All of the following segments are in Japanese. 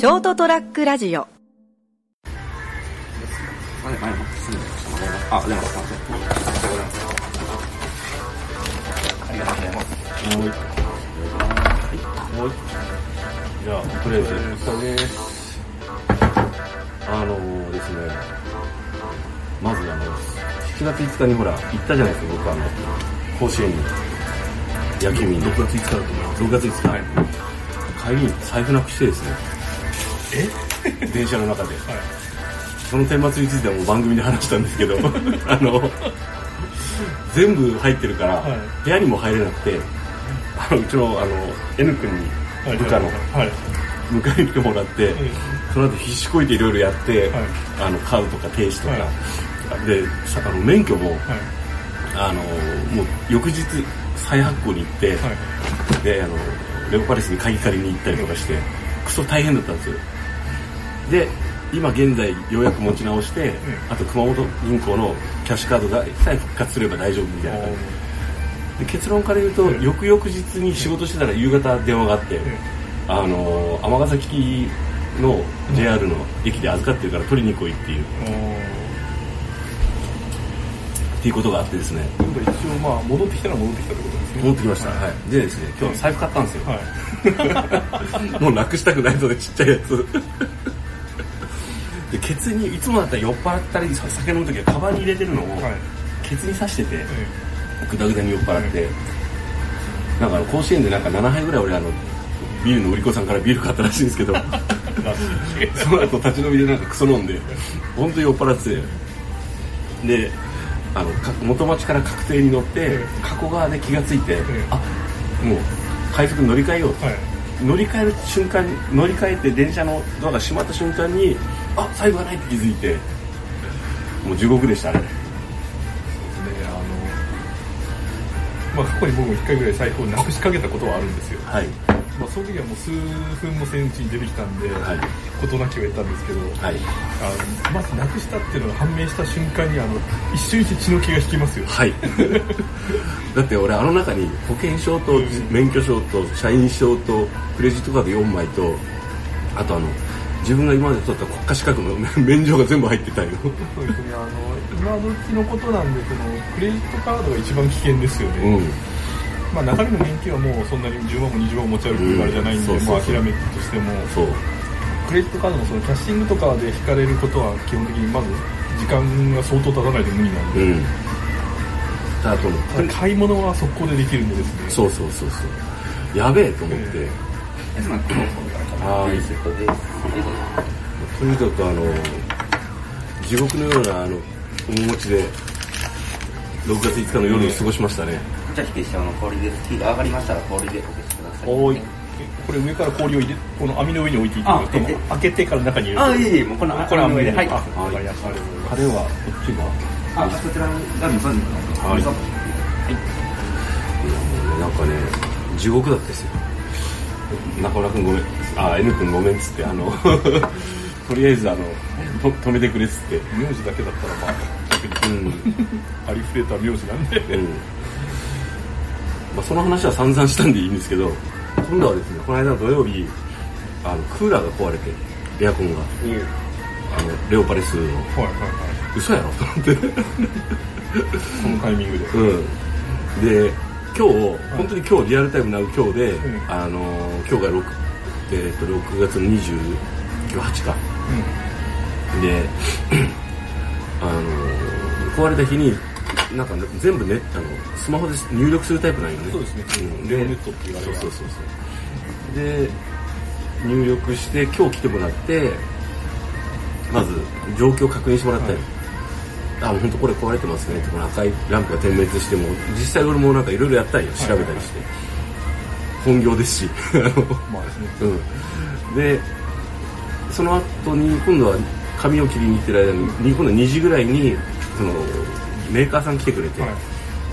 ショートトラックラジオ前前もすぐあ、でも、ありがとうございます。はい。はい。じゃあ、とりあえず、です。あのーですね、まずあの、7月5日にほら、行ったじゃないですか、僕あの、甲子園に。野球見に。6月5日だと思う。6月5日。はい。帰りに財布なくしてですね。え？電車の中で。その顛末についてはもう番組で話したんですけど、あの、全部入ってるから、部屋にも入れなくて、あのうちのあの N 君に部下の迎えに来てもらって、その後必死こいていろいろやって、あの買うとか停止とか、でさあの免許も、あのもう翌日再発行に行って、であのレオパレスに鍵借りに行ったりとかして、クソ大変だったんですよ。で今現在ようやく持ち直して、あと熊本銀行のキャッシュカードがさえ復活すれば大丈夫みたいな感じ。で結論から言うと、翌々日に仕事してたら夕方電話があって、あの尼崎の JR の駅で預かってるから取りに来いっていう、っていうことがあってですね。一応まあ戻ってきたら戻ってきたってことですね。戻ってきました、はい。でですね今日財布買ったんですよ、もうなくしたくないのでちっちゃいやつ。でケツにいつもだったら酔っ払ったり酒飲む時はカバンに入れてるのを、ケツに刺してて、グダグダに酔っ払って、なんか甲子園でなんか7杯ぐらい俺あのビールの売り子さんからビール買ったらしいんですけどその後立ち飲みでなんかクソ飲んで本当に酔っ払って。てであのか元町から確定に乗って加古川で気がついて、あもう快速に乗り換えようと、乗り換える瞬間に乗り換えて電車のドアが閉まった瞬間にあ最後がないって気づいて。もう地獄でしたね。ねあのまあ過去に僕も1回ぐらい財布をなくしかけたことはあるんですよ。はい。まあその時はもう数分もせんうちに出てきたんで、事なきを得たんですけど、はい、あのまずなくしたっていうのが判明した瞬間にあの一瞬にして血の気が引きますよ。はい。だって俺あの中に保険証と免許証と社員証とクレジットカード4枚とあとあの自分が今まで取った国家資格の免状が全部入ってたよ。そうですね。あの今時のことなんでそのクレジットカードが一番危険ですよね、うん。まあ、中身の現金はもうそんなに10万も20万も持ち歩くあれじゃないんで、うもう諦めとしても。そう。クレジットカードのそのキャッシングとかで引かれることは基本的にまず時間が相当経たないと無理なんで、うん。あと買い物は速攻でできるんでですね。そうそうそうそう。やべえと思って、はいとにかくあの地獄のようなあの面持ちで6月5日の夜を過ごしましたね、じゃあ火消しの氷です。火が上がりましたら氷でお消しください。おいこれ上から氷を入れこの網の上に置いていただくと開けてから中に入れるあいえいえもうこのこれ網ではいあわかりましたありがとうございます彼はこっちがあ、こちらが味噌肉の。はいなんかね地獄だったですよ中村君ごめんあ N 君ごめんっつってあの とりあえずあのと止めてくれっつって名字だけだったらまあうん。ありふれた名字なんで、うん。まあ、その話は散々したんでいいんですけど今度はですねこの間の土曜日あのクーラーが壊れてエアコンが。あのレオパレスの。はいはいはい。嘘やろ？と思って。このタイミングで。うん。で今日本当に今日リアルタイムなう今日で、ん。あの今日が 6,、えー、と6月の28か。であの壊れた日になんか全部ねあのスマホで入力するタイプなんよね。そうですね。うん。レオネットっていうあれがそうそうそうそう。で入力して今日来てもらってまず状況を確認してもらったり、あもう本当これ壊れてますね。ってこの赤いランプが点滅しても実際俺もなんかいろいろやったりよ。調べたりして、本業ですし。まあですね。うん、でその後に今度は髪を切りに行ってる間に今度は2時ぐらいにそのメーカーさん来てくれて、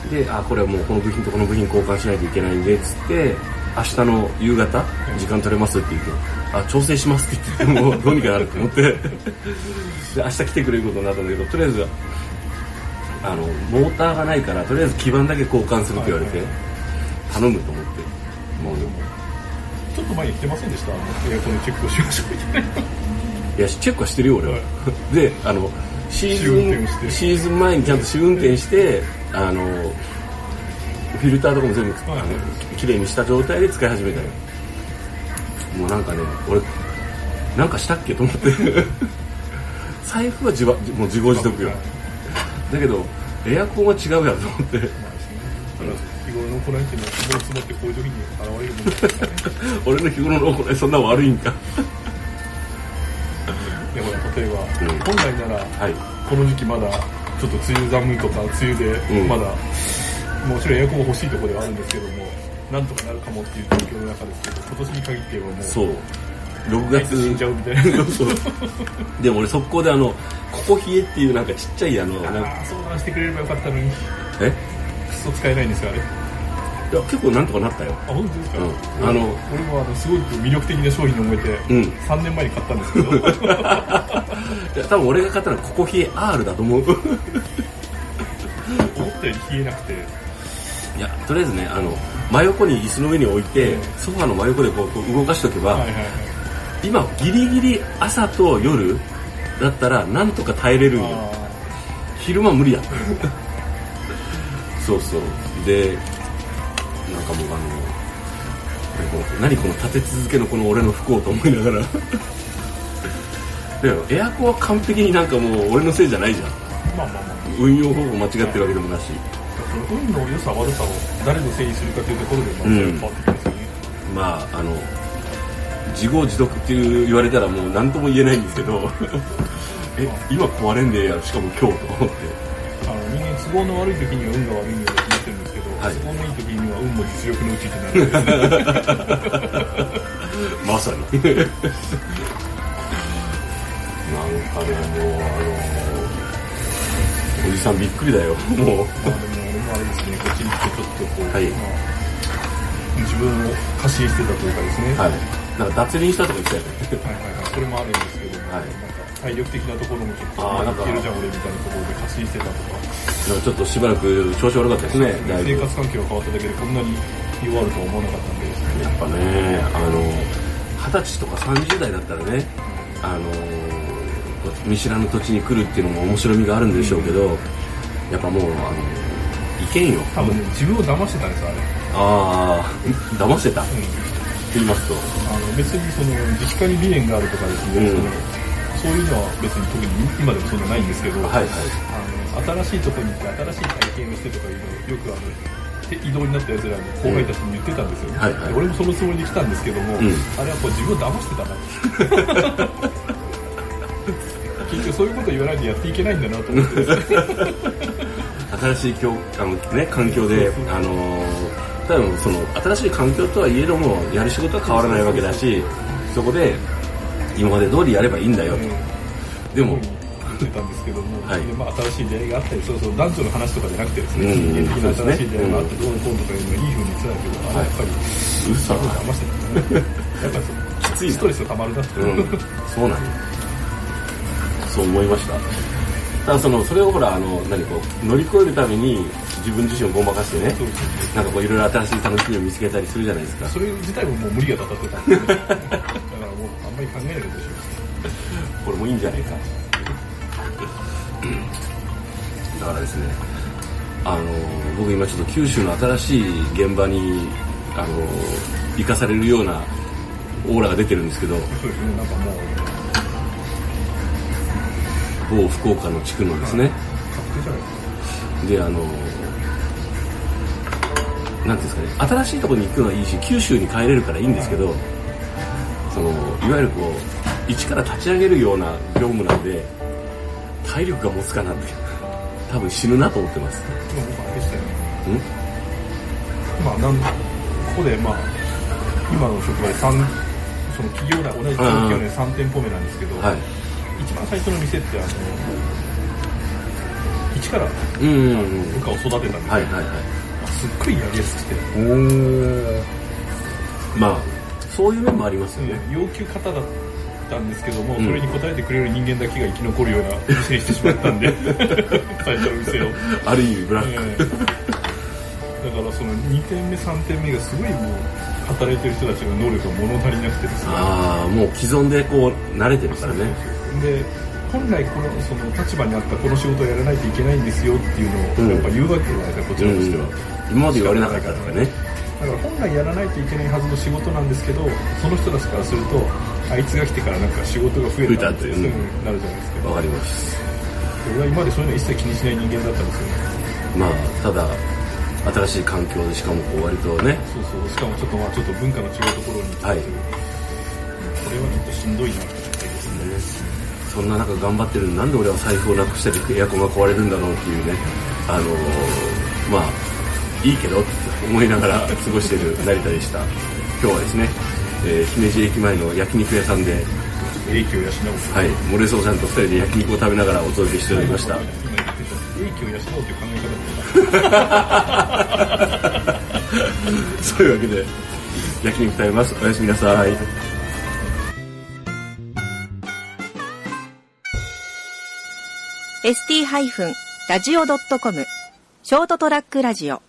であこれはもうこの部品とこの部品交換しないといけないんでっつって明日の夕方時間取れますって言ってあ調整しますって言ってもうどうにかなると思って。で明日来てくれることになったんだけどとりあえずあのモーターがないからとりあえず基板だけ交換するって言われて、頼むと思ってもうちょっと前に来てませんでした？エアコンのチェックをしましょうみたいな。いや、チェックはしてるよ、俺は。は で、あの、シーズン、てシーズン前にちゃんと試運転して、あの、フィルターとかも全部、あはいの、綺麗にした状態で使い始めたよ。もうなんかね、俺、なんかしたっけと思って。財布は自わもう自業自得よ。だけど、エアコンは違うやんと思って。日頃の行いっていうのは積もり積もってこういう時に現れるもからね。俺の日頃の行いそんな悪いんか。でほら例えば、うん本来ならはい。この時期まだちょっと梅雨寒いとか梅雨でうんまだ、もちろんエアコンも欲しいところではあるんですけどもなんとかなるかもっていう状況の中ですけど今年に限ってはもうそう。6月死ん月じゃうみたいなそうでも俺速攻であのここ冷えっていうなんかちっちゃいあのなんかああ相談してくれればよかったのにえ？クソ使えないんですよあれ。いや結構なんとかなったよ。あ本当ですか、うん。あの俺もあのすごい魅力的な商品に思えて、うん。3年前に買ったんですけど。いや多分俺が買ったのはここ冷え R だと思う。思ったより冷えなくて。いやとりあえずねあの真横に椅子の上に置いて、うん。ソファーの真横でこう動かしとけば、はいはいはい。今ギリギリ朝と夜だったらなんとか耐えれるんよ。あ昼間無理やそうそう。でなんかもうあの何この立て続けのこの俺の不幸と思いながら。でエアコンは完璧になんかもう俺のせいじゃないじゃん。ーまあまあまあ。運用方法間違ってるわけでもなし。運の良さ悪さを誰のせいにするかというところでまあうん。変わってきますよね、まああの自業自得っていう言われたらもう何とも言えないんですけど。え今壊れんでええやろしかも今日と思って都合の悪い時には運が悪いように決まってるんですけど、はい。都合のいい時には運も実力のうちってなる。まさに。なんかねもうあのおじさんびっくりだよ。もう。まあでも俺もあれですねこっちに来てちょっとこう、はい。まあ自分を過信してたというかですね、はい。なんか脱輪したとか言ってたよね。はいはいはい。それもあるんですけども、はい。なんか体力的なところもちょっとあーなんかいけるじゃん俺みたいなところで過信してたとかなんかちょっとしばらく調子悪かったですね。生活環境が変わっただけでこんなに弱るとは思わなかったんで。やっぱねあの二十歳とか30代だったらねあの見知らぬ土地に来るっていうのも面白みがあるんでしょうけど、やっぱもうあのいけんよ。多分ね自分を騙してたんですよあれ、ああ騙してた？ってうん。言いますと。あの別にその自治会に未練があるとかですね、うんそういうのは別に特に今でもそんなないんですけど、はいはい。あの新しいところに行って新しい体験をしてとかいうのをよくあるで異動になったやつらの後輩たちに言ってたんですよ、はいはい。で俺もそのつもりで来たんですけども、うん。あれはこう自分を騙してたな 結局そういうこと言わないでやっていけないんだなと思って。新しい教あの、ね、環境であの多分その新しい環境とはいえどもやる仕事は変わらないわけだしそこで今まで通りやればいいんだよと、でも言ってたんですけども、はい。でまあ、新しい出会いがあったりそうそう男女の話とかじゃなくてですね、うん。人間的な新しい出会いがあってどうのこうのとかいうのはいい風に言ってたけど、あれやっぱり嘘騙してたね。やっぱりきついなストレスがたまるなって、うん、そうなんよそう思いました。ただそのそれをほらあの何こう乗り越えるために自分自身をごまかしてねなんかこういろいろ新しい楽しみを見つけたりするじゃないですか。それ自体ももう無理がたたってた あんまり考えないでほしい。これもいいんじゃないか。だからですねあの僕今ちょっと九州の新しい現場にあの生かされるようなオーラが出てるんですけどそうですねなんかもう某福岡の地区のですね。確定じゃないですか。であのなんていうんですかね新しいところに行くのはいいし九州に帰れるからいいんですけどそのいわゆるこう一から立ち上げるような業務なんで体力が持つかなって多分死ぬなと思ってます。でも僕あれでしたよねん？まあなんここでまあ今の職場で三その企業内同じ企業で3店舗目なんですけど、はい。一番最初の店ってあの一から部下を育てたんですよ、はいはいはい。すっごいやりやすくて、まあそういう面もありますよね。要求型だったんですけども、うん。それに応えてくれる人間だけが生き残るような店にしてしまったんで 最初の店を、ある意味ブラック、ええ。だからその2店目3店目がすごいもう働いてる人たちの能力が物足りなくてですね。ああもう既存でこう慣れてるからね。で本来このその立場にあったこの仕事をやらないといけないんですよっていうのをやっぱ言うわけじゃないですか、こちらとしては、今まで言われなかったからねだから本来やらないといけないはずの仕事なんですけどその人たちからするとあいつが来てからなんか仕事が増えたっていうう。んなるじゃないですか。わかります。俺は今までそういうの一切気にしない人間だったんですよまあただ新しい環境でしかもこう割とね。そうそうしかもちょっとまあちょっと文化の違うところにはい。これはちょっとしんどいなってですね。そんな中頑張ってるのになんで俺は財布をなくしたりエアコンが壊れるんだろうっていうね。あのーまあいいけどって思いながら過ごしている成田でした。今日はですね、えー姫路駅前の焼肉屋さんで、英気を養おうはい、モレソウちゃんと二人で焼肉を食べながらお届けしておりました。を養おうという考え方だそういうわけで焼肉食べます。おやすみなさい。ー ST-radio.com ショートトラックラジオ